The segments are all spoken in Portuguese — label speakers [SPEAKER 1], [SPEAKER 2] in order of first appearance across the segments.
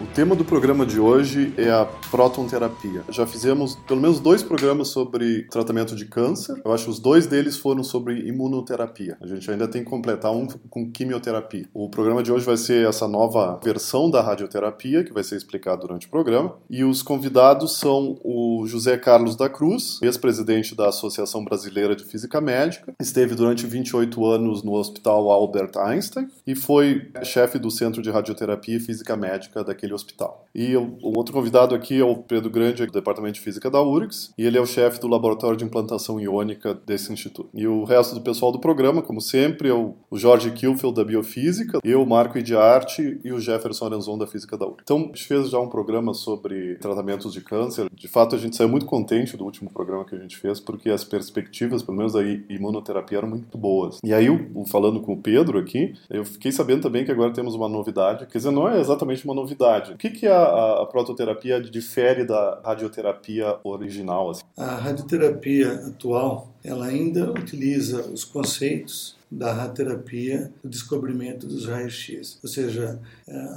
[SPEAKER 1] O tema do programa de hoje é a protonterapia. Já fizemos pelo menos dois programas sobre tratamento de câncer. Eu acho que os dois deles foram sobre imunoterapia. A gente ainda tem que completar um com quimioterapia. O programa de hoje vai ser essa nova versão da radioterapia, que vai ser explicado durante o programa. E os convidados são o José Carlos da Cruz, ex-presidente da Associação Brasileira de Física Médica. Esteve durante 28 anos no Hospital Albert Einstein e foi chefe do Centro de Radioterapia e Física Médica daquele hospital. E o, outro convidado aqui é o Pedro Grande, do Departamento de Física da URGS, e ele é o chefe do Laboratório de Implantação Iônica desse instituto. E o resto do pessoal do programa, como sempre, é o, Jorge Kilfeld, da Biofísica, eu, Marco Idiarte e o Jefferson Aranzon, da Física da URGS. Então, a gente fez já um programa sobre tratamentos de câncer. De fato, a gente saiu muito contente do último programa que a gente fez, porque as perspectivas, pelo menos da imunoterapia, eram muito boas. E aí, falando com o Pedro aqui, eu fiquei sabendo também que agora temos uma novidade, quer dizer, não é exatamente uma novidade, o que, que a, a prototerapia difere da radioterapia original? Assim?
[SPEAKER 2] A radioterapia atual ela ainda utiliza os conceitos da radioterapia, do descobrimento dos raios-x. Ou seja,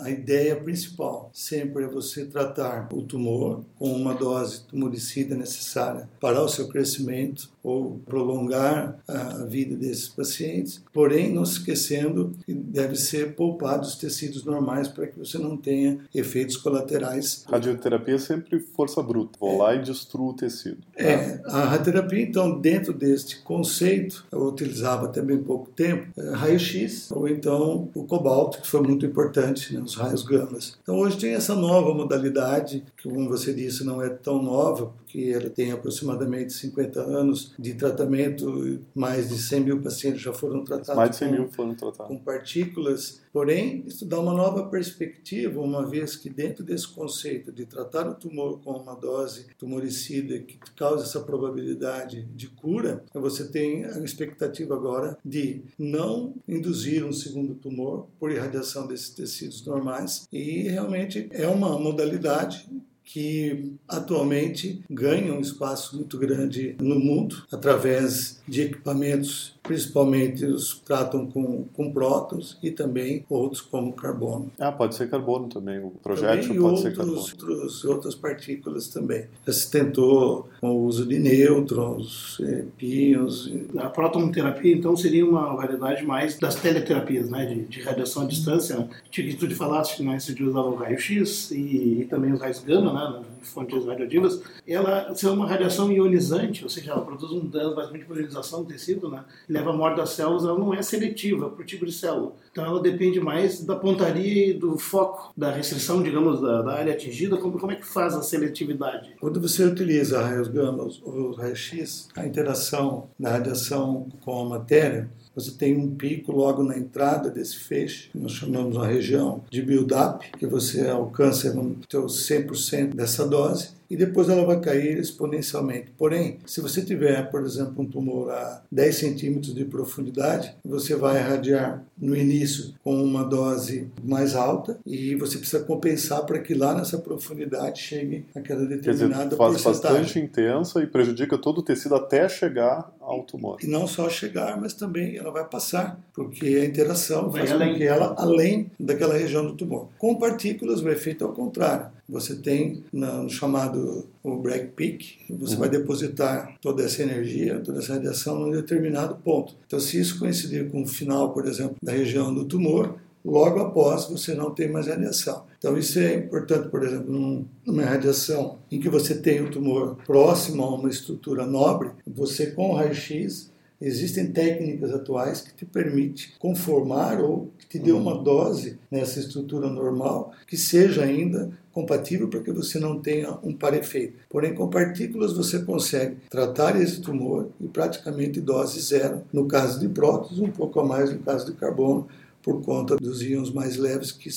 [SPEAKER 2] a ideia principal sempre é você tratar o tumor com uma dose tumoricida necessária para o seu crescimento ou prolongar a vida desses pacientes, porém não se esquecendo que deve ser poupado os tecidos normais para que você não tenha efeitos colaterais.
[SPEAKER 1] Radioterapia é sempre força bruta, vou é. lá e destruo o tecido.
[SPEAKER 2] É, a radioterapia então dentro deste conceito, eu utilizava até bem pouco tempo, é, raio-x ou então o cobalto, que foi muito importante, né, os raios gamas. Então hoje tem essa nova modalidade, que como você disse não é tão nova, porque ela tem aproximadamente 50 anos de tratamento, mais de 100 mil pacientes já foram tratados.
[SPEAKER 1] Mais de 100 mil foram tratados.
[SPEAKER 2] Com partículas Porém, isso dá uma nova perspectiva, uma vez que dentro desse conceito de tratar o tumor com uma dose tumoricida que causa essa probabilidade de cura, você tem a expectativa agora de não induzir um segundo tumor por irradiação desses tecidos normais e realmente é uma modalidade que atualmente ganha um espaço muito grande no mundo através de equipamentos principalmente os que tratam com, com prótons e também outros como carbono.
[SPEAKER 1] Ah, pode ser carbono também, o projétil
[SPEAKER 2] também
[SPEAKER 1] pode
[SPEAKER 2] outros,
[SPEAKER 1] ser carbono.
[SPEAKER 2] Outros, outras partículas também. Já se tentou com o uso de nêutrons, é, píons.
[SPEAKER 3] A protonoterapia, então, seria uma variedade mais das teleterapias, né, de, de radiação à distância. Que tu te falaste que nós se usava o raio-x e, e, também os raios gama, né, fontes radioativas. Ela ser uma radiação ionizante, ou seja, ela produz um dano basicamente por ionização do tecido, né, leva à morte das células, ela não é seletiva para o tipo de célula. Então ela depende mais da pontaria e do foco, da restrição, digamos, da, da área atingida, como, como é que faz a seletividade?
[SPEAKER 2] Quando você utiliza raios gama ou raios-x, a interação da radiação com a matéria, você tem um pico logo na entrada desse feixe, nós chamamos uma região de build-up, que você alcança no teu 100% dessa dose, e depois ela vai cair exponencialmente. Porém, se você tiver, por exemplo, um tumor a 10 centímetros de profundidade, você vai irradiar no início com uma dose mais alta e você precisa compensar para que lá nessa profundidade chegue aquela determinada Quer dizer,
[SPEAKER 1] faz bastante intensa e prejudica todo o tecido até chegar ao tumor.
[SPEAKER 2] E não só chegar, mas também ela vai passar, porque a interação vai faz com que ela além daquela região do tumor. Com partículas, o efeito é o contrário. Você tem no chamado o break peak, você uhum. vai depositar toda essa energia, toda essa radiação num determinado ponto. Então, se isso coincidir com o final, por exemplo, da região do tumor, logo após você não tem mais radiação. Então isso é importante, por exemplo, numa radiação em que você tem o tumor próximo a uma estrutura nobre, você com o raio-x Existem técnicas atuais que te permitem conformar ou que te dê uma dose nessa estrutura normal que seja ainda compatível para que você não tenha um par efeito. Porém, com partículas você consegue tratar esse tumor e praticamente dose zero no caso de prótons, um pouco a mais no caso de carbono, por conta dos íons mais leves que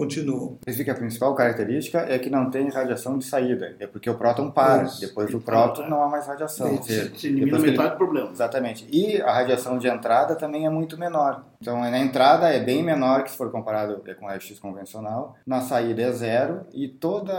[SPEAKER 2] continuam.
[SPEAKER 4] Você que a principal característica é que não tem radiação de saída, é porque o próton para. Isso. Depois do próton não há mais radiação.
[SPEAKER 3] Você elimina metade ele... do problema.
[SPEAKER 4] Exatamente. E a radiação de entrada também é muito menor. Então, na entrada é bem menor que se for comparado com o raio-x convencional. Na saída é zero e todo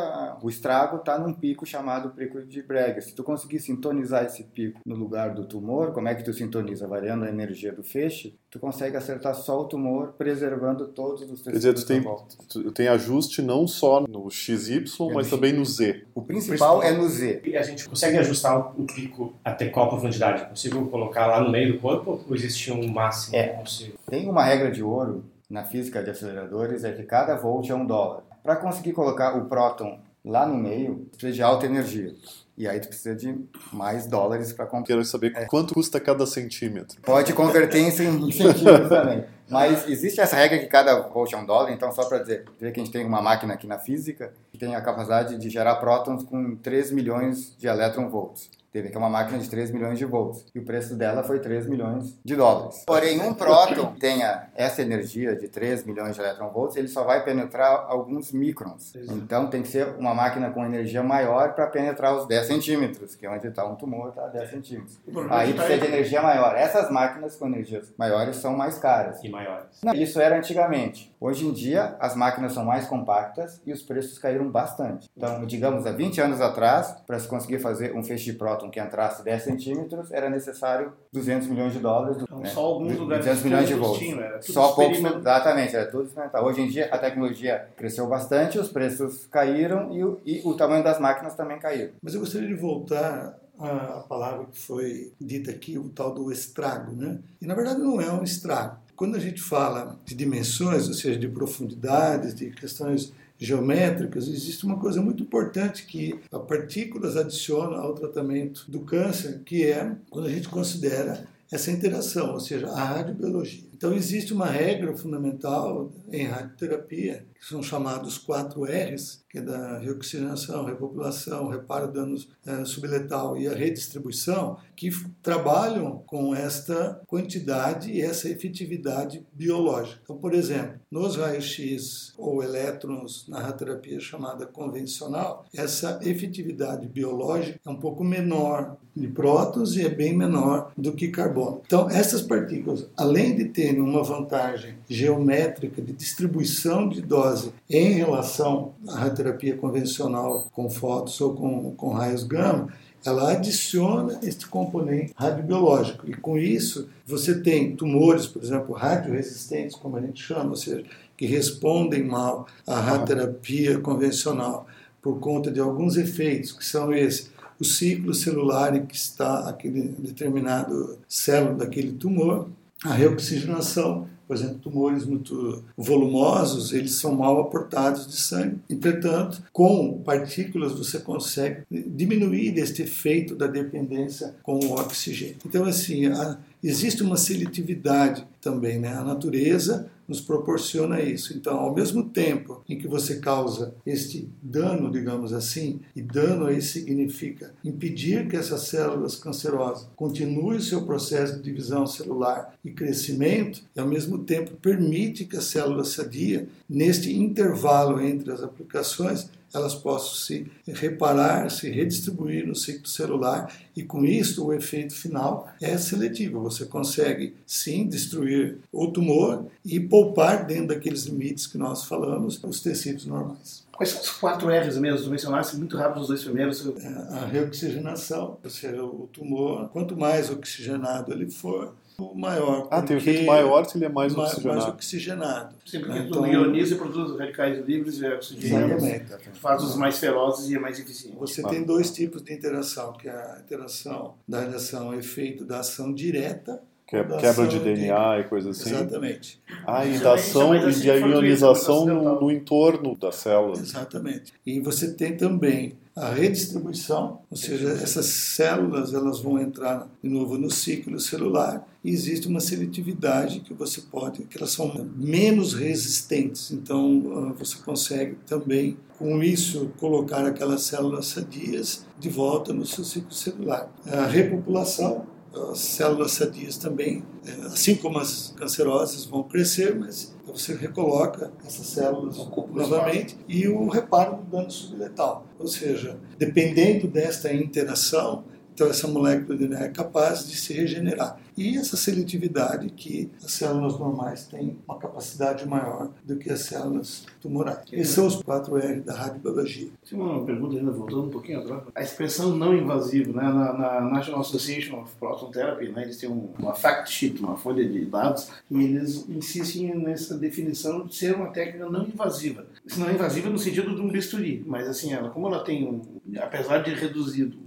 [SPEAKER 4] o estrago está num pico chamado pico de Bragg. Se tu conseguir sintonizar esse pico no lugar do tumor, como é que tu sintoniza? Variando a energia do feixe, tu consegue acertar só o tumor, preservando todos os tecidos Quer dizer, tu
[SPEAKER 1] tem, tu tem ajuste não só no XY, mas também no Z.
[SPEAKER 4] O principal, o principal é no Z.
[SPEAKER 5] E a gente consegue ajustar o pico até qual profundidade? Consigo colocar lá no meio do corpo ou existe um máximo
[SPEAKER 4] é. possível? Tem uma regra de ouro na física de aceleradores, é que cada volt é um dólar. Para conseguir colocar o próton lá no meio, precisa de alta energia. E aí tu precisa de mais dólares para comprar.
[SPEAKER 1] Quero saber é. quanto custa cada centímetro.
[SPEAKER 4] Pode converter em centímetros também. Mas existe essa regra que cada volt é um dólar, então só para dizer, dizer que a gente tem uma máquina aqui na física que tem a capacidade de gerar prótons com 3 milhões de elétronvolts. Teve aqui uma máquina de 3 milhões de volts. E o preço dela foi 3 milhões de dólares. Porém, um próton tenha essa energia de 3 milhões de elétronvolts, ele só vai penetrar alguns microns. Então, tem que ser uma máquina com energia maior para penetrar os 10 centímetros, que é onde está um tumor, está 10 centímetros. Aí precisa de energia maior. Essas máquinas com energias maiores são mais caras.
[SPEAKER 5] E maiores.
[SPEAKER 4] Não, isso era antigamente. Hoje em dia, as máquinas são mais compactas e os preços caíram bastante. Então, digamos, há 20 anos atrás, para se conseguir fazer um feixe de próton que entrasse 10 centímetros, era necessário 200 milhões de dólares.
[SPEAKER 3] Então, né? Só alguns lugares
[SPEAKER 4] 200 milhões de volts. Só poucos, exatamente, era tudo experimental. Hoje em dia, a tecnologia cresceu bastante, os preços caíram e o, e o tamanho das máquinas também caiu.
[SPEAKER 2] Mas eu gostaria de voltar à palavra que foi dita aqui, o tal do estrago, né? E na verdade não é um estrago. Quando a gente fala de dimensões, ou seja, de profundidades, de questões geométricas, existe uma coisa muito importante que a partículas adiciona ao tratamento do câncer, que é quando a gente considera essa interação, ou seja, a radiobiologia. Então existe uma regra fundamental em radioterapia, que são chamados 4 R's, que é da reoxigenação, repopulação, reparo de danos é, subletal e a redistribuição, que trabalham com esta quantidade e essa efetividade biológica. Então, por exemplo, nos raios-x ou elétrons na radioterapia chamada convencional, essa efetividade biológica é um pouco menor de prótons e é bem menor do que carbono. Então, essas partículas, além de ter terem uma vantagem geométrica de distribuição de dose em relação à radioterapia convencional com fótons ou com, com raios gama, ela adiciona este componente radiobiológico. E com isso, você tem tumores, por exemplo, radioresistentes, como a gente chama, ou seja, que respondem mal à radioterapia convencional por conta de alguns efeitos, que são esses. O ciclo celular em que está aquele determinado célula daquele tumor, a reoxigenação, por exemplo, tumores muito volumosos, eles são mal aportados de sangue. Entretanto, com partículas você consegue diminuir este efeito da dependência com o oxigênio. Então, assim, a, existe uma seletividade também, né? A natureza nos proporciona isso. Então, ao mesmo tempo em que você causa este dano, digamos assim, e dano aí significa impedir que essas células cancerosas continuem o seu processo de divisão celular e crescimento, e ao mesmo tempo permite que a célula sadia, neste intervalo entre as aplicações, elas possam se reparar, se redistribuir no ciclo celular e com isso o efeito final é seletivo. Você consegue sim destruir o tumor e poupar dentro daqueles limites que nós falamos os tecidos normais.
[SPEAKER 3] Quais são os quatro R's mesmo? Tu mencionaste muito rápido os dois primeiros.
[SPEAKER 2] É, a reoxigenação, ou seja, o tumor, quanto mais oxigenado ele for, maior.
[SPEAKER 1] Ah, tem um efeito maior se ele é mais, mais oxigenado.
[SPEAKER 2] Mais oxigenado.
[SPEAKER 3] Sim, porque então, tu ioniza e produz radicais livres e oxigênio. Exatamente. Faz os mais ferozes e é mais eficiente.
[SPEAKER 2] Você tem dois tipos de interação, que é a interação da radiação efeito da ação direta
[SPEAKER 1] que é quebra de DNA de... e coisas assim.
[SPEAKER 2] Exatamente.
[SPEAKER 1] Ah, e da ação e de ionização no, no, entorno da célula.
[SPEAKER 2] Exatamente. E você tem também a redistribuição, ou seja, essas células elas vão entrar de novo no ciclo celular e existe uma seletividade que você pode, que elas são menos resistentes. Então ah, você consegue também com isso colocar aquelas células sadias de volta no seu ciclo celular. A repopulação as células sadias também, é, assim como as cancerosas, vão crescer, mas você recoloca essas células novamente e o reparo do dano subletal. Ou seja, dependendo desta interação, então essa molécula de DNA é capaz de se regenerar. E essa seletividade que as células normais têm uma capacidade maior do que as células tumorais. Esses são os 4R da radiobiologia.
[SPEAKER 3] Tem uma pergunta ainda voltando um pouquinho atrás. A expressão não invasivo, né, na, na National Association of Proton Therapy, né, eles têm um, uma fact sheet, uma folha de dados, e eles insistem nessa definição de ser uma técnica não invasiva. Não invasiva no sentido de um bisturi, mas assim, ela, como ela tem, um, apesar de reduzido,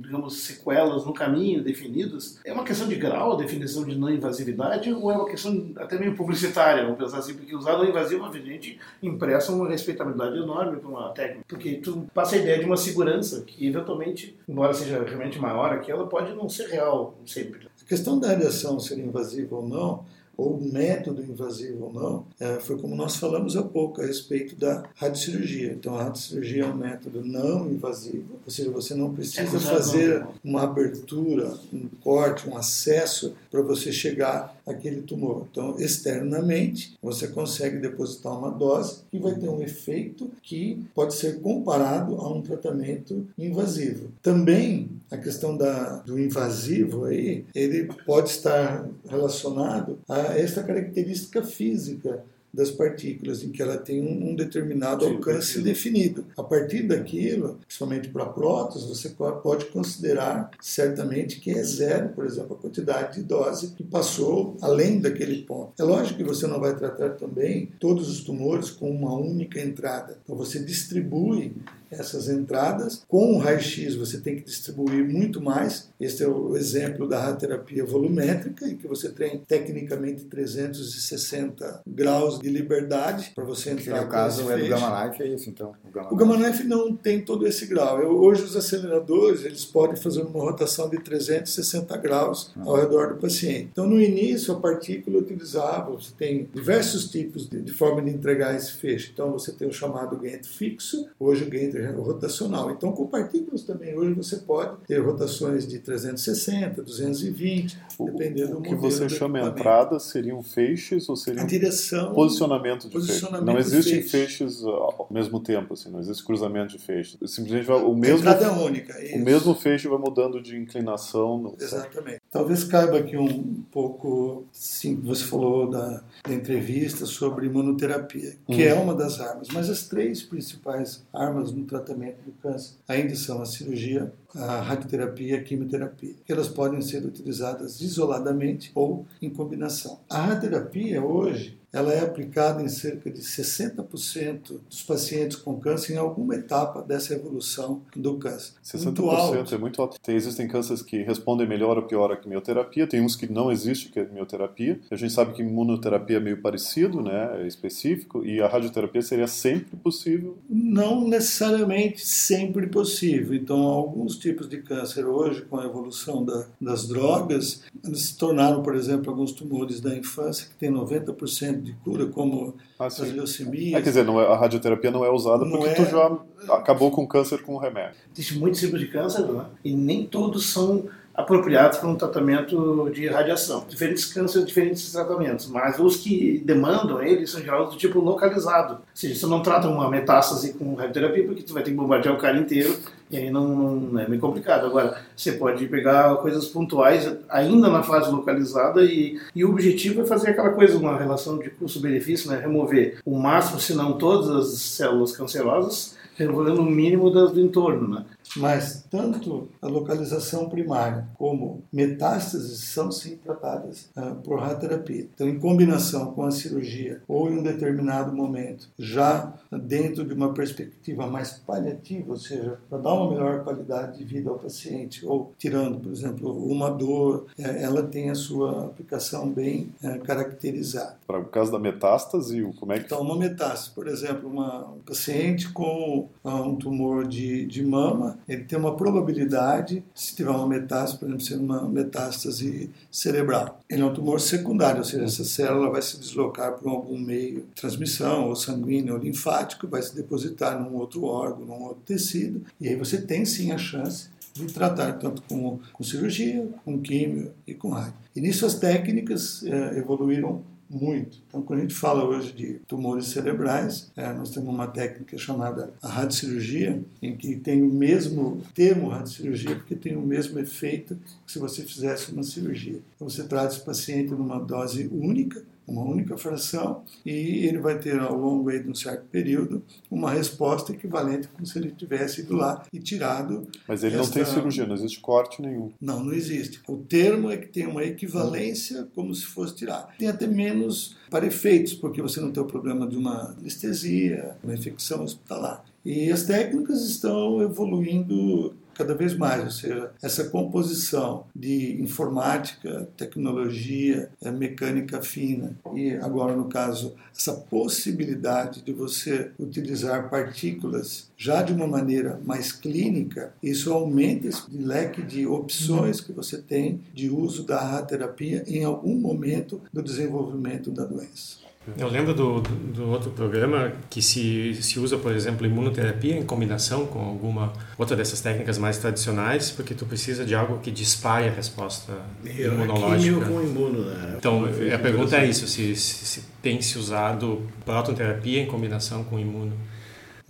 [SPEAKER 3] digamos, sequelas no caminho definidas, é uma questão de grau definição de não invasividade ou é uma questão até meio publicitária, vamos pensar assim, porque usar não invasivo, evidente, impressa uma respeitabilidade enorme para uma técnica, porque tu passa a ideia de uma segurança que, eventualmente, embora seja realmente maior aquela, pode não ser real sempre.
[SPEAKER 2] A questão da radiação ser invasiva ou não ou método invasivo ou não, é, foi como nós falamos há pouco a respeito da radiocirurgia. Então, a radiocirurgia é um método não invasivo, ou seja, você não precisa é fazer uma abertura, um corte, um acesso para você chegar àquele tumor. Então, externamente, você consegue depositar uma dose que vai ter um efeito que pode ser comparado a um tratamento invasivo. Também a questão da, do invasivo aí, ele pode estar relacionado a essa característica física das partículas, em que ela tem um, determinado alcance definido. A partir daquilo, principalmente para prótons, você pode considerar certamente que é zero, por exemplo, a quantidade de dose que passou além daquele ponto. É lógico que você não vai tratar também todos os tumores com uma única entrada. Então você distribui essas entradas. Com o raio-x você tem que distribuir muito mais. Este é o exemplo da radioterapia volumétrica, em que você tem tecnicamente 360 graus de liberdade para você entrar.
[SPEAKER 4] No caso é do Gamma Knife, é isso então?
[SPEAKER 2] O Gamma, o Gamma Knife não tem todo esse grau. Eu, hoje os aceleradores eles podem fazer uma rotação de 360 graus ah. ao redor do paciente. Então no início a partícula utilizava, você tem diversos tipos de, de forma de entregar esse feixe. Então você tem o chamado ganho fixo, hoje o ganho rotacional. Então, com partículas também, hoje você pode ter rotações de 360, 220, dependendo do
[SPEAKER 1] O que você chama entrada seriam feixes ou seriam
[SPEAKER 2] direção,
[SPEAKER 1] posicionamento de posicionamento feixes? Não existem feixes ao mesmo tempo, assim, não existe cruzamento de feixes. Simplesmente vai, o mesmo
[SPEAKER 2] entrada é única.
[SPEAKER 1] Isso. O mesmo feixe vai mudando de inclinação. No...
[SPEAKER 2] Exatamente. Talvez caiba aqui um pouco, sim, você falou da, da entrevista sobre imunoterapia, que hum. é uma das armas, mas as três principais armas no tratamento do câncer. Ainda são a cirurgia, a radioterapia e a quimioterapia. Elas podem ser utilizadas isoladamente ou em combinação. A radioterapia hoje ela é aplicada em cerca de 60% dos pacientes com câncer em alguma etapa dessa evolução do câncer.
[SPEAKER 1] 60% muito alto. é muito alto. Tem, existem cânceres que respondem melhor ou pior à quimioterapia, tem uns que não existe quimioterapia. A gente sabe que imunoterapia é meio parecido, né, é específico, e a radioterapia seria sempre possível?
[SPEAKER 2] Não necessariamente sempre possível. Então, alguns tipos de câncer hoje, com a evolução da, das drogas, eles se tornaram, por exemplo, alguns tumores da infância que tem 90% de cura, como ah, as leucemias.
[SPEAKER 1] É, quer dizer, não é, a radioterapia não é usada não porque é... tu já acabou com o câncer com o remédio.
[SPEAKER 3] Existem muitos tipos de câncer, né? e nem todos são apropriados para um tratamento de radiação. Diferentes cânceres, diferentes tratamentos, mas os que demandam eles são geral do tipo localizado. Ou seja, você não trata uma metástase com radioterapia porque tu vai ter que bombardear o cara inteiro e aí não, não, é meio complicado. Agora, você pode pegar coisas pontuais ainda na fase localizada e, e o objetivo é fazer aquela coisa, uma relação de custo-benefício, né? remover o máximo, se não todas as células cancerosas, removendo o mínimo das do entorno. Né?
[SPEAKER 2] Mas tanto a localização primária como metástases são sim tratadas uh, por radioterapia. Então, em combinação com a cirurgia ou em um determinado momento, já dentro de uma perspectiva mais paliativa, ou seja, para dar uma melhor qualidade de vida ao paciente, ou tirando, por exemplo, uma dor, é, ela tem a sua aplicação bem é, caracterizada.
[SPEAKER 1] Para o caso da metástase, como é que...
[SPEAKER 2] Então, uma metástase, por exemplo, uma, um paciente com ah, um tumor de, de mama, ele tem uma probabilidade, se tiver uma metástase, por exemplo, ser uma metástase cerebral. Ele é um tumor secundário, ou seja, essa célula vai se deslocar por algum meio de transmissão, ou sanguíneo ou linfático, vai se depositar num outro órgão, num outro tecido, e aí você tem sim a chance de tratar tanto com, com cirurgia, com químio e com rádio. E nisso as técnicas é, evoluíram muito. Então, quando a gente fala hoje de tumores cerebrais, é, nós temos uma técnica chamada a radiocirurgia, em que tem o mesmo termo radiocirurgia, porque tem o mesmo efeito que se você fizesse uma cirurgia. Então, você traz o paciente numa dose única, uma única fração, e ele vai ter ao longo de um certo período uma resposta equivalente como se ele tivesse ido lá e tirado.
[SPEAKER 1] Mas ele esta... não tem cirurgia, não existe corte nenhum.
[SPEAKER 2] Não, não existe. O termo é que tem uma equivalência como se fosse tirar. Tem até menos para efeitos, porque você não tem o problema de uma anestesia, uma infecção hospitalar. E as técnicas estão evoluindo cada vez mais, ou seja, essa composição de informática, tecnologia, eh, mecânica fina e agora no caso essa possibilidade de você utilizar partículas já de uma maneira mais clínica, isso aumenta esse leque de opções que você tem de uso da radioterapia em algum momento do desenvolvimento da doença.
[SPEAKER 5] Eu lembro do, do, do, outro programa que se, se usa, por exemplo, imunoterapia em combinação com alguma outra dessas técnicas mais tradicionais, porque tu precisa de algo que dispare a resposta Eu, imunológica.
[SPEAKER 3] com imuno, né?
[SPEAKER 5] Então, a pergunta é isso, se, se, se tem se usado prototerapia em combinação com imuno.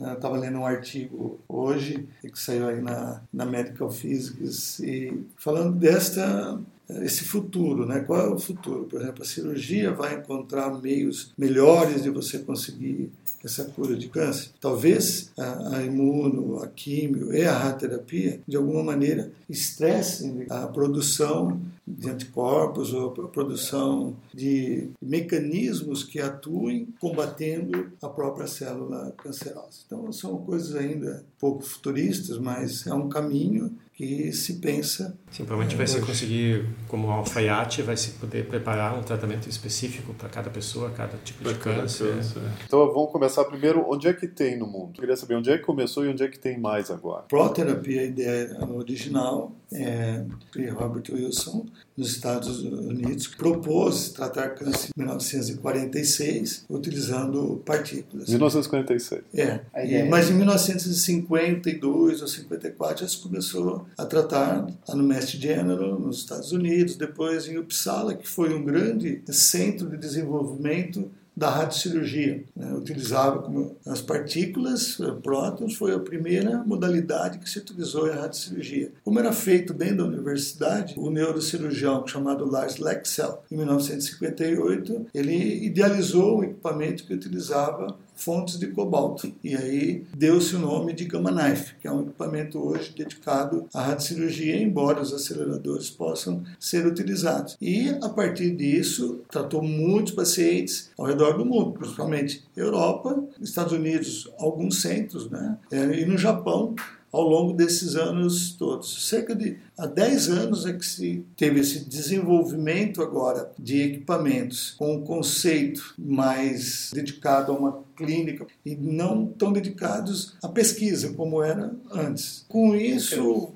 [SPEAKER 2] Eu estava lendo um artigo hoje que saiu aí na, na Medical Physics e falando desta esse futuro, né? Qual é o futuro? Por exemplo, a cirurgia vai encontrar meios melhores de você conseguir essa cura de câncer. Talvez a, a imuno, a químio e a radioterapia, de alguma maneira, estressem a produção de anticorpos ou a produção de mecanismos que atuem combatendo a própria célula cancerosa. Então, são coisas ainda pouco futuristas, mas é um caminho que se pensa.
[SPEAKER 5] Sim, provavelmente vai se conseguir, como alfaiate, vai se poder preparar um tratamento específico para cada pessoa, cada tipo pra de câncer. câncer.
[SPEAKER 1] Então vamos começar primeiro, onde é que tem no mundo? Eu queria saber onde é que começou e onde é que tem mais agora.
[SPEAKER 2] Proterapia, a ideia original, é Robert Wilson, nos Estados Unidos, propôs tratar câncer em 1946 utilizando partículas.
[SPEAKER 1] 1946.
[SPEAKER 2] É, e, mas em 1952 ou 54 já se começou a tratar no Mestre General, nos Estados Unidos, depois em Uppsala, que foi um grande centro de desenvolvimento da radiocirurgia. Né? Utilizava como as partículas, eh, prótons, foi a primeira modalidade que se utilizou em radiocirurgia. Como era feito dentro da universidade, o neurocirurgião chamado Lars Lexell, em 1958, ele idealizou um equipamento que utilizava fontes de cobalto. E aí deu-se o nome de Gamma Knife, que é um equipamento hoje dedicado à radiocirurgia, embora os aceleradores possam ser utilizados. E a partir disso, tratou muitos pacientes ao redor do mundo, principalmente Europa, Estados Unidos, alguns centros, né? É, e no Japão, ao longo desses anos todos. Cerca de há 10 anos é que se teve esse desenvolvimento agora de equipamentos com um conceito mais dedicado a uma clínica e não tão dedicados à pesquisa como era antes. Com isso,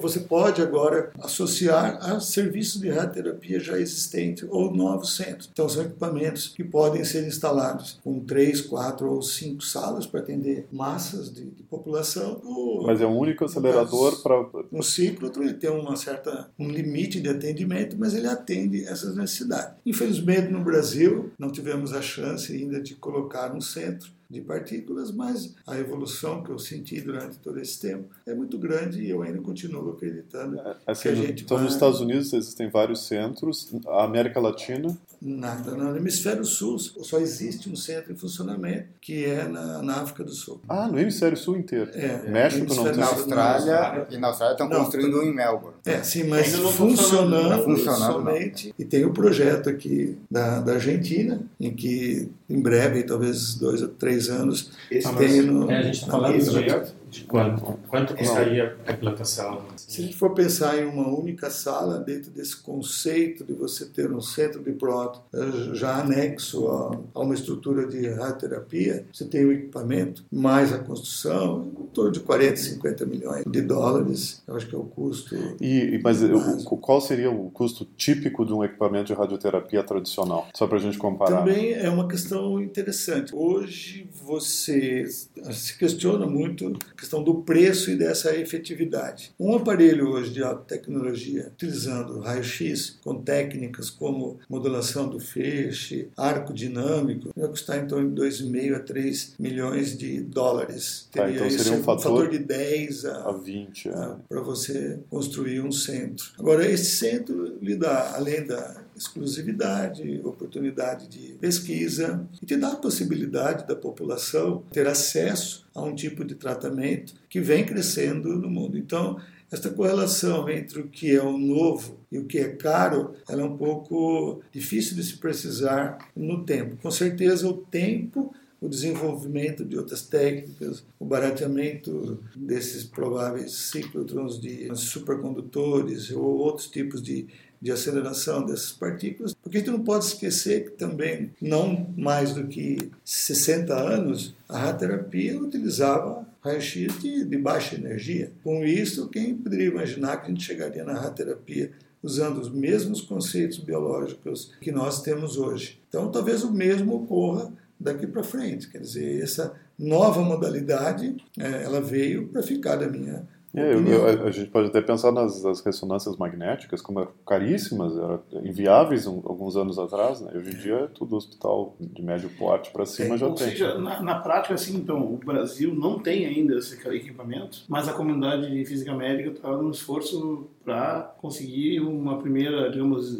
[SPEAKER 2] você pode agora associar a serviços de radioterapia já existentes ou novos centros. Então, são equipamentos que podem ser instalados com três, quatro ou cinco salas para atender massas de, de população.
[SPEAKER 1] Mas é um único acelerador para.
[SPEAKER 2] Um ciclo, ele tem uma certa, um limite de atendimento, mas ele atende essas necessidades. Infelizmente, no Brasil, não tivemos a chance ainda de colocar um centro de partículas, mas a evolução que eu senti durante todo esse tempo é muito grande e eu ainda continuo acreditando é, assim, que a gente
[SPEAKER 1] Então, vai... nos Estados Unidos existem vários centros, a América Latina?
[SPEAKER 2] Nada, no hemisfério sul só existe um centro em funcionamento, que é na, na África do Sul.
[SPEAKER 1] Ah, no hemisfério sul inteiro?
[SPEAKER 2] É.
[SPEAKER 1] México não tem?
[SPEAKER 4] Na Austrália, e na Austrália estão não, construindo um em Melbourne.
[SPEAKER 2] É, sim, mas funcionando, funcionando somente. Não. E tem o um projeto aqui da, da Argentina, em que em breve, talvez dois ou três anos,
[SPEAKER 5] Esse tem no, é, a gente está falando de, de quanto, quanto custaria a implantação?
[SPEAKER 2] Se a gente for pensar em uma única sala, dentro desse conceito de você ter um centro de próton eh, já anexo a, a uma estrutura de radioterapia, você tem o equipamento, mais a construção, em torno de 40, 50 milhões de dólares, eu acho que é o custo.
[SPEAKER 1] E, mas o, qual seria o custo típico de um equipamento de radioterapia tradicional? Só para a gente comparar.
[SPEAKER 2] Também é uma questão interessante. Hoje você se questiona muito questão do preço e dessa efetividade. Um aparelho hoje de alta tecnologia, utilizando raio-x, com técnicas como modulação do feixe, arco dinâmico, vai custar então de 2,5 a 3 milhões de dólares.
[SPEAKER 1] Tá, então seria um fator,
[SPEAKER 2] um fator de 10 a,
[SPEAKER 1] a 20 é.
[SPEAKER 2] para você construir um centro. Agora, esse centro lhe dá, além da exclusividade, oportunidade de pesquisa e te dá a possibilidade da população ter acesso a um tipo de tratamento que vem crescendo no mundo. Então, esta correlação entre o que é o novo e o que é caro, ela é um pouco difícil de se precisar no tempo. Com certeza, o tempo o desenvolvimento de outras técnicas, o barateamento desses prováveis ciclotrons de supercondutores ou outros tipos de de aceleração dessas partículas, porque a gente não pode esquecer que também, não mais do que 60 anos, a radioterapia utilizava raio-x de, de, baixa energia. Com isso, quem poderia imaginar que a gente chegaria na radioterapia usando os mesmos conceitos biológicos que nós temos hoje? Então, talvez o mesmo ocorra daqui para frente. Quer dizer, essa nova modalidade, é, ela veio para ficar da minha
[SPEAKER 1] é, eu, a, gente pode até pensar nas, nas ressonâncias magnéticas como eram caríssimas, eram inviáveis um, alguns anos atrás. Né? Hoje em dia, tudo hospital de médio porte para cima é, já
[SPEAKER 3] ou
[SPEAKER 1] tem.
[SPEAKER 3] Seja, na, na, prática, assim, então, o Brasil não tem ainda esse equipamento, mas a comunidade de física médica está num esforço para conseguir uma primeira, digamos,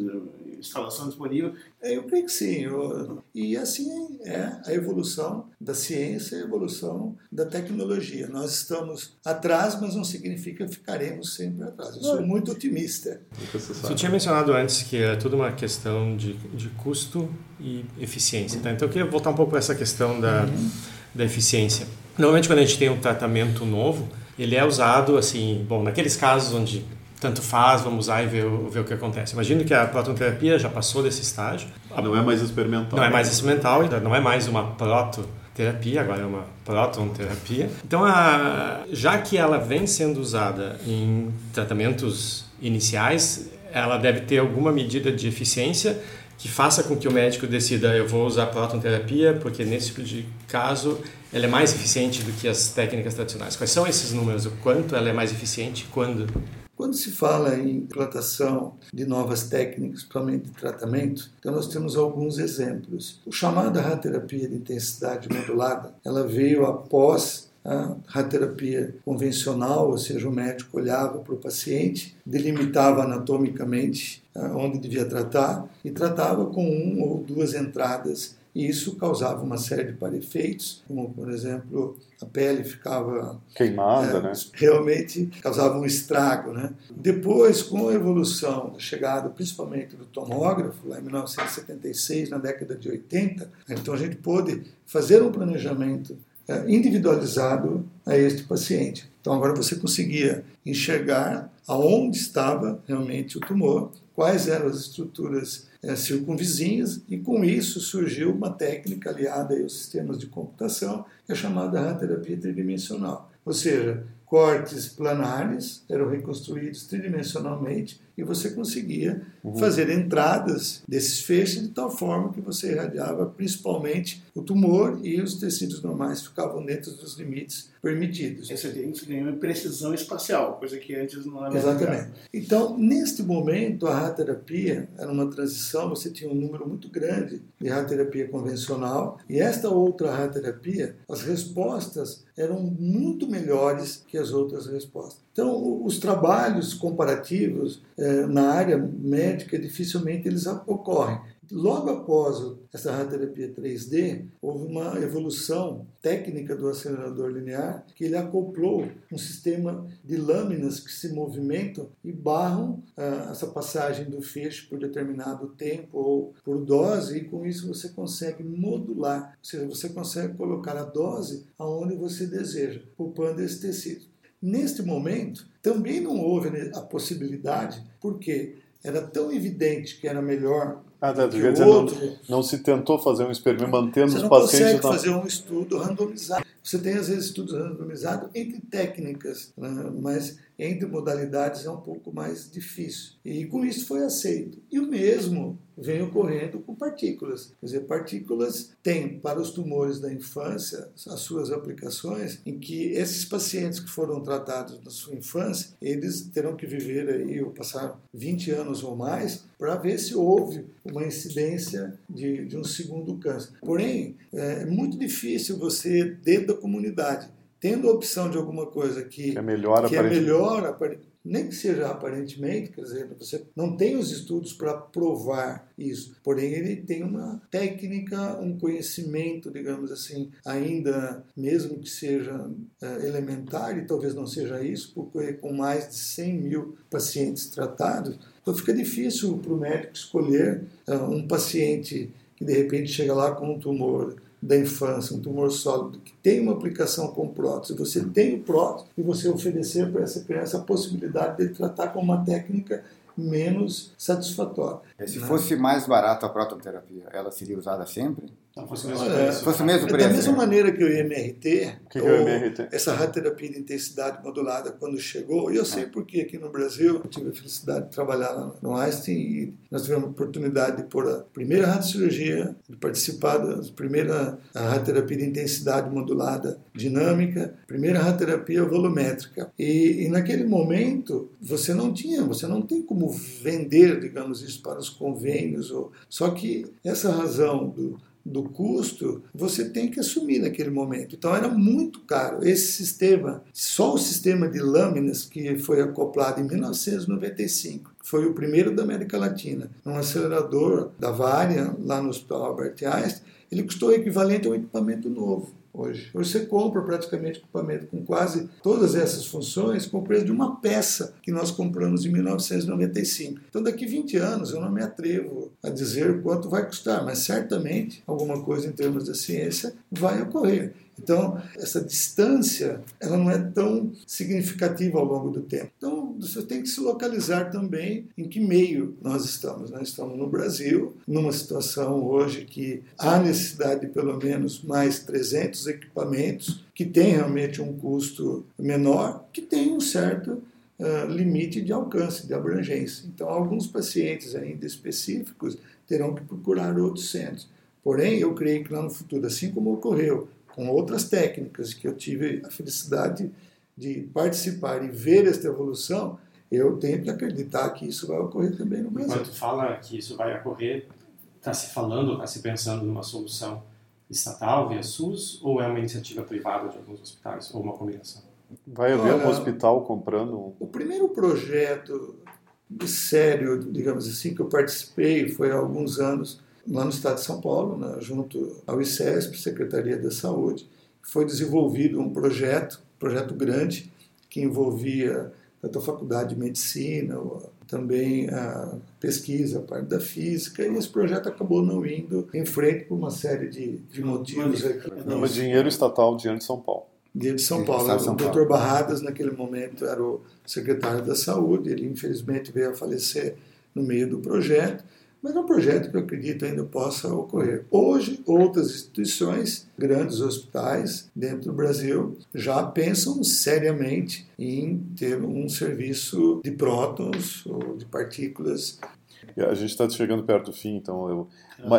[SPEAKER 3] instalação disponível?
[SPEAKER 2] É, eu creio que sim. Eu, e assim é a evolução da ciência, a evolução da tecnologia. Nós estamos atrás, mas não significa que ficaremos sempre atrás. Eu sou muito otimista.
[SPEAKER 5] Você tinha mencionado antes que é tudo uma questão de, de custo e eficiência. Tá? Então eu queria voltar um pouco para essa questão da, uhum. da eficiência. Normalmente quando a gente tem um tratamento novo, ele é usado assim, bom, naqueles casos onde tanto faz, vamos usar e ver, ver o que acontece. Imagino que a prototerapia já passou desse estágio.
[SPEAKER 1] Não é mais experimental.
[SPEAKER 5] Não é mais experimental, não é mais uma prototerapia, agora é uma protonterapia. Então, a, já que ela vem sendo usada em tratamentos iniciais, ela deve ter alguma medida de eficiência que faça com que o médico decida eu vou usar protonterapia porque nesse tipo de caso ela é mais eficiente do que as técnicas tradicionais. Quais são esses números? O quanto ela é mais eficiente? Quando?
[SPEAKER 2] Quando se fala em implantação de novas técnicas, principalmente de tratamento, então nós temos alguns exemplos. O chamado radioterapia de intensidade modulada, ela veio após a radioterapia convencional, ou seja, o médico olhava para o paciente, delimitava anatomicamente ah, onde devia tratar e tratava com um ou duas entradas e isso causava uma série de parefeitos, como por exemplo a pele ficava
[SPEAKER 1] queimada, é, né?
[SPEAKER 2] Realmente causava um estrago, né? Depois, com a evolução, a chegada principalmente do tomógrafo, lá em 1976, na década de 80, então a gente pôde fazer um planejamento é, individualizado a este paciente. Então agora você conseguia enxergar aonde estava realmente o tumor, quais eram as estruturas é, circunvizinhas, e com isso surgiu uma técnica aliada aos sistemas de computação, que é chamada radioterapia tridimensional. Ou seja, cortes planares eram reconstruídos tridimensionalmente e você conseguia uhum. fazer entradas desses feixes de tal forma que você irradiava principalmente o tumor e os tecidos normais ficavam dentro dos limites permitidos.
[SPEAKER 3] Você tem uma precisão espacial, coisa que antes não era.
[SPEAKER 2] Exatamente. Então, neste momento, a radioterapia era uma transição, você tinha um número muito grande de radioterapia convencional e esta outra radioterapia, as respostas eram muito melhores que as outras respostas. Então, os trabalhos comparativos na área médica dificilmente eles ocorrem. Logo após essa radioterapia 3D, houve uma evolução técnica do acelerador linear que ele acoplou um sistema de lâminas que se movimentam e barram ah, essa passagem do feixe por determinado tempo ou por dose, e com isso você consegue modular, ou seja, você consegue colocar a dose aonde você deseja, poupando esse tecido. Neste momento, também não houve a possibilidade, porque era tão evidente que era melhor
[SPEAKER 1] ah, tá, que o outro. Não, não, se tentou fazer um experimento mantendo os pacientes.
[SPEAKER 2] Você não consegue fazer um estudo randomizado. Você tem, às vezes, estudos randomizados entre técnicas, né? mas entre modalidades é um pouco mais difícil. E com isso foi aceito. E o mesmo vem ocorrendo com partículas. Quer dizer, partículas têm para os tumores da infância as suas aplicações em que esses pacientes que foram tratados na sua infância, eles terão que viver aí ou passar 20 anos ou mais para ver se houve uma incidência de, de um segundo câncer. Porém, é muito difícil você, dentro da comunidade, tendo a opção de alguma coisa que,
[SPEAKER 1] que é melhor,
[SPEAKER 2] que é melhor nem que seja aparentemente, quer dizer, você não tem os estudos para provar isso, porém ele tem uma técnica, um conhecimento, digamos assim, ainda, mesmo que seja é, elementar, e talvez não seja isso, porque com mais de 100 mil pacientes tratados, então fica difícil para o médico escolher é, um paciente que de repente chega lá com um tumor da infância, um tumor sólido, que tem uma aplicação com prótese, você tem o prótese e você oferecer para essa criança a possibilidade de tratar com uma técnica menos satisfatória.
[SPEAKER 4] E se né? fosse mais barato a prototerapia, ela seria usada sempre?
[SPEAKER 2] Não, fosse mesmo preço. Fosse mesmo
[SPEAKER 4] preço.
[SPEAKER 2] Da mesma né? maneira que o IMRT,
[SPEAKER 1] que que é o MRT?
[SPEAKER 2] essa radioterapia de intensidade modulada, quando chegou, e eu sei porque aqui no Brasil, eu tive a felicidade de trabalhar lá no Einstein e nós tivemos a oportunidade de pôr a primeira radiocirurgia, de participar da primeira radioterapia de intensidade modulada dinâmica, primeira radioterapia volumétrica. E, e naquele momento, você não tinha, você não tem como vender, digamos isso, para os convênios. Ou, só que essa razão do do custo, você tem que assumir naquele momento. Então era muito caro. Esse sistema, só o sistema de lâminas que foi acoplado em 1995, foi o primeiro da América Latina, um acelerador da Varian, lá no Hospital Albert Einstein, ele custou o equivalente a um equipamento novo hoje. Você compra praticamente equipamento com quase todas essas funções com o preço de uma peça que nós compramos em 1995. Então, daqui 20 anos, eu não me atrevo a dizer quanto vai custar, mas certamente alguma coisa em termos da ciência vai ocorrer. Então, essa distância, ela não é tão significativa ao longo do tempo. Então, você tem que se localizar também em que meio nós estamos. Nós estamos no Brasil, numa situação hoje que há necessidade de pelo menos mais 300 equipamentos, que tem realmente um custo menor, que tem um certo uh, limite de alcance, de abrangência. Então, alguns pacientes ainda específicos terão que procurar outros centros. Porém, eu creio que lá no futuro, assim como ocorreu com outras técnicas que eu tive a felicidade de participar e ver esta evolução, eu tenho que acreditar que isso vai ocorrer também no Brasil.
[SPEAKER 5] Quando fala que isso vai ocorrer, está se falando, está se pensando numa solução estatal via SUS ou é uma iniciativa privada de alguns hospitais ou uma combinação?
[SPEAKER 1] Vai haver Olha, um hospital comprando?
[SPEAKER 2] O primeiro projeto sério, digamos assim, que eu participei foi há alguns anos lá no estado de São Paulo, né, junto ao ICESP, Secretaria da Saúde, foi desenvolvido um projeto, projeto grande, que envolvia tanto a Faculdade de Medicina, também a pesquisa, a parte da física, e esse projeto acabou não indo em frente por uma série de, de motivos.
[SPEAKER 1] Não, mas dinheiro estatal, dinheiro de São Paulo.
[SPEAKER 2] Dinheiro de São Paulo. O doutor Barradas, naquele momento, era o secretário da Saúde, ele infelizmente veio a falecer no meio do projeto, mas é um projeto que eu acredito ainda possa ocorrer. Hoje, outras instituições, grandes hospitais dentro do Brasil, já pensam seriamente em ter um serviço de prótons ou de partículas
[SPEAKER 1] a gente está chegando perto do fim, então eu,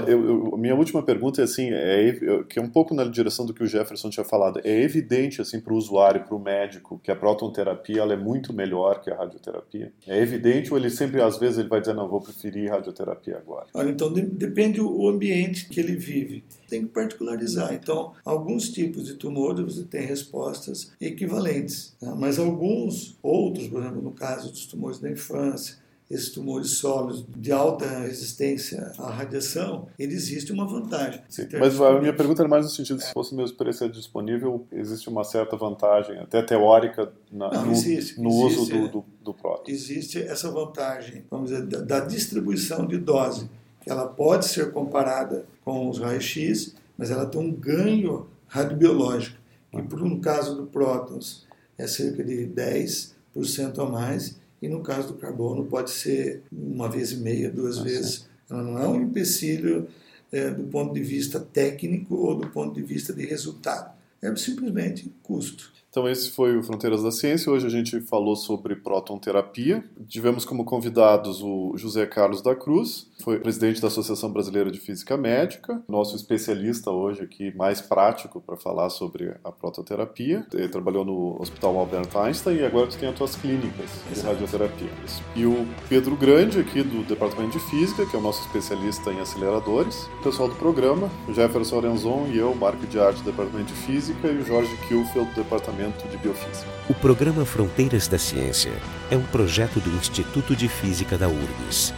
[SPEAKER 1] eu, eu, minha última pergunta é assim, é, que é um pouco na direção do que o Jefferson tinha falado. É evidente assim para o usuário, para o médico, que a protonterapia ela é muito melhor que a radioterapia. É evidente ou ele sempre às vezes ele vai dizer não, vou preferir radioterapia agora.
[SPEAKER 2] Olha, então de, depende o ambiente que ele vive. Tem que particularizar. Então, alguns tipos de tumores você tem respostas equivalentes, né? mas alguns outros, por exemplo, no caso dos tumores da infância esses tumores sólidos de alta resistência à radiação, ele existe uma vantagem.
[SPEAKER 1] Sim, mas a minha pergunta era mais no sentido, se fosse mesmo preço disponível, existe uma certa vantagem, até teórica, na, Não, no, existe, no existe, uso do, do, do próton.
[SPEAKER 2] Existe essa vantagem, vamos dizer, da, da distribuição de dose, que ela pode ser comparada com os raios-x, mas ela tem um ganho radiobiológico, que por um caso do prótons é cerca de 10% a mais, e no caso do carbono pode ser uma vez e meia, duas ah, vezes. Ela não é um empecilho é, do ponto de vista técnico ou do ponto de vista de resultado. É simplesmente custo.
[SPEAKER 1] Então esse foi o Fronteiras da Ciência. Hoje a gente falou sobre protonterapia. Tivemos como convidados o José Carlos da Cruz, foi presidente da Associação Brasileira de Física Médica, nosso especialista hoje aqui mais prático para falar sobre a prototerapia. Ele trabalhou no Hospital Albert Einstein e agora tem as suas clínicas de radioterapia. E o Pedro Grande aqui do Departamento de Física, que é o nosso especialista em aceleradores. O pessoal do programa, o Jefferson Lorenzon e eu, Marco de Arte do Departamento de Física e o Jorge Kielfeld do Departamento de Biofísica.
[SPEAKER 6] O programa Fronteiras da Ciência é um projeto do Instituto de Física da URGS.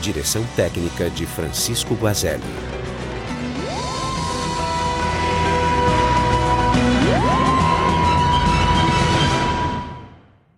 [SPEAKER 6] Direção técnica de Francisco Guazelli.